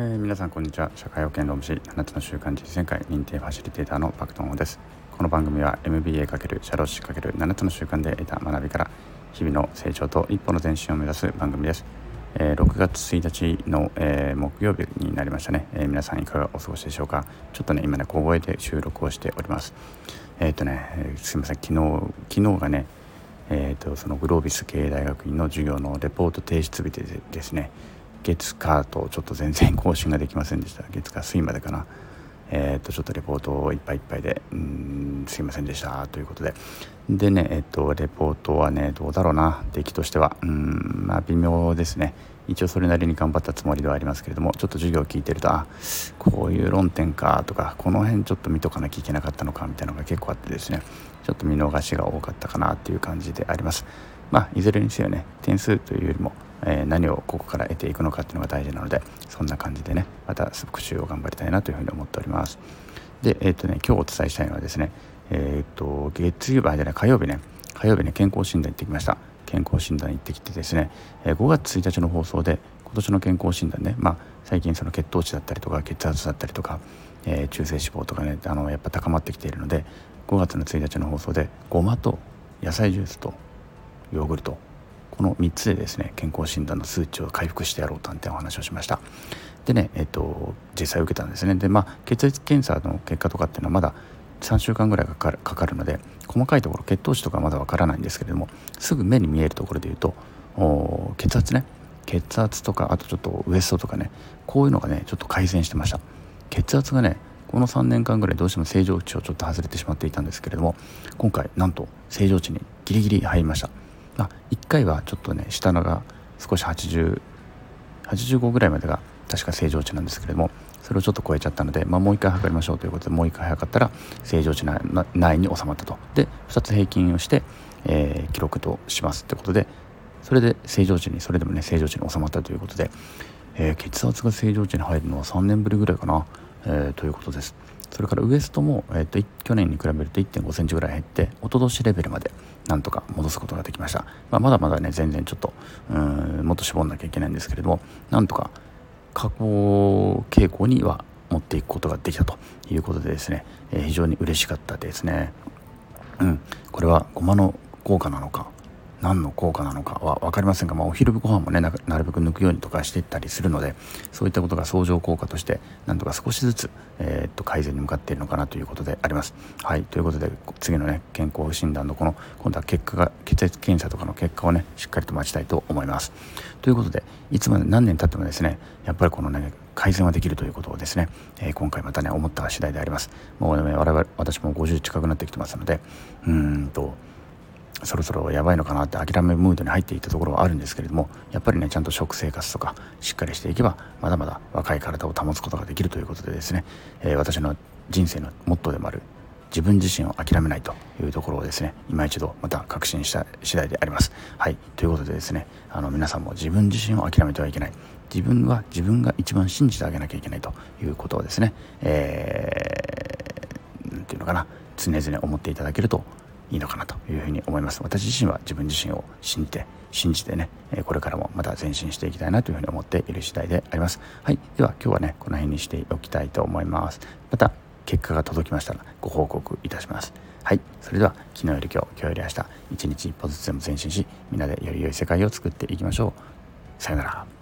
えー、皆さんこんにちは。社会保険労務士7つの習慣実践会認定ファシリテーターのパクトンです。この番組は MBA× 社労士 ×7 つの習慣で得た学びから日々の成長と一歩の前進を目指す番組です、えー、6月1日の、えー、木曜日になりましたね、え皆さんいかがお過ごしでしょうか？ちょっとね今ね小声で収録をしております。えっ、とねすいません。昨日昨日がねえーと、とそのグロービス経営大学院の授業のレポート提出日でですね月火とちょっと全然更新ができませんでした。月火水までかな。えっ、とちょっとレポートをいっぱいいっぱいで。うんすいませんでした。ということで。でねえっ、とレポートはねどうだろうな。出来としては。うんまあ微妙ですね。一応それなりに頑張ったつもりではありますけれども。ちょっと授業を聞いてるとあこういう論点かとかこの辺ちょっと見とかなきゃいけなかったのかみたいなのが結構あってですね。ちょっと見逃しが多かったかなっていう感じであります。まあいずれにせよね点数というよりもえー、何をここから得ていくのかっていうのが大事なのでそんな感じでねまた復習を頑張りたいなというふうに思っております。でえっ、とね今日お伝えしたいのはですねえっ、と月曜日じゃない火曜日ね。火曜日ね健康診断行ってきました。健康診断行ってきてですね、え5月1日の放送で今年の健康診断ね、まあ、最近その血糖値だったりとか血圧だったりとか、えー、中性脂肪とかねあのやっぱ高まってきているので5月の1日の放送でごまと野菜ジュースとヨーグルトこの3つでですね健康診断の数値を回復してやろうなんてお話をしました。でねえっと実際受けたんですね。でまあ血液検査の結果とかっていうのはまだ3週間ぐらいかかるかかるので細かいところ血糖値とかまだわからないんですけれどもすぐ目に見えるところで言うと血圧ね。血圧とかあとちょっとウエストとかねこういうのがねちょっと改善してました。血圧がねこの3年間ぐらいどうしても正常値をちょっと外れてしまっていたんですけれども今回なんと正常値にギリギリ入りました。あ、1回はちょっとね下のが少し8085ぐらいまでが確か正常値なんですけれどもそれをちょっと超えちゃったので、まあ、もう一回測りましょうということでもう一回測ったら正常値内に収まったと。で2つ平均をして、えー、記録としますってことでそれで正常値にそれでもね正常値に収まったということで、えー、血圧が正常値に入るのは3年ぶりぐらいかな、えー、ということです。それからウエストも、えーと、去年に比べると1 5センチぐらい減って一昨年レベルまでなんとか戻すことができました、まあ、まだまだね全然ちょっとうんもっと絞んなきゃいけないんですけれどもなんとか加工傾向には持っていくことができたということでですね、えー、非常に嬉しかったですね。うん。これはごまの効果なのか何の効果なのかは分かりませんが、まあ、お昼ご飯もねなるべく抜くようにとかしていったりするのでそういったことが相乗効果としてなんとか少しずつ、えー、っと改善に向かっているのかなということであります。はいということで次のね健康診断のこの今度は結果が血液検査とかの結果をねしっかりと待ちたいと思います。ということでいつまで何年経ってもですねやっぱりこのね改善はできるということをですね、えー、今回またね思った次第であります。もうね我々私も50近くなってきてますのでうんとそろそろやばいのかなって諦めムードに入っていたところはあるんですけれどもやっぱりねちゃんと食生活とかしっかりしていけばまだまだ若い体を保つことができるということでですね、えー、私の人生のモットーでもある自分自身を諦めないというところをですね今一度また確信した次第であります。はいということでですねあの皆さんも自分自身を諦めてはいけない自分は自分が一番信じてあげなきゃいけないということをですね、えー、ていうのかな常々思っていただけるといいのかなというふうに思います。私自身は自分自身を信じて信じてねこれからもまた前進していきたいなというふうに思っている次第であります。はい。では今日はねこの辺にしておきたいと思います。また結果が届きましたらご報告いたします。はい。それでは昨日より今日今日より明日一日一歩ずつでも前進しみんなでより良い世界を作っていきましょう。さよなら。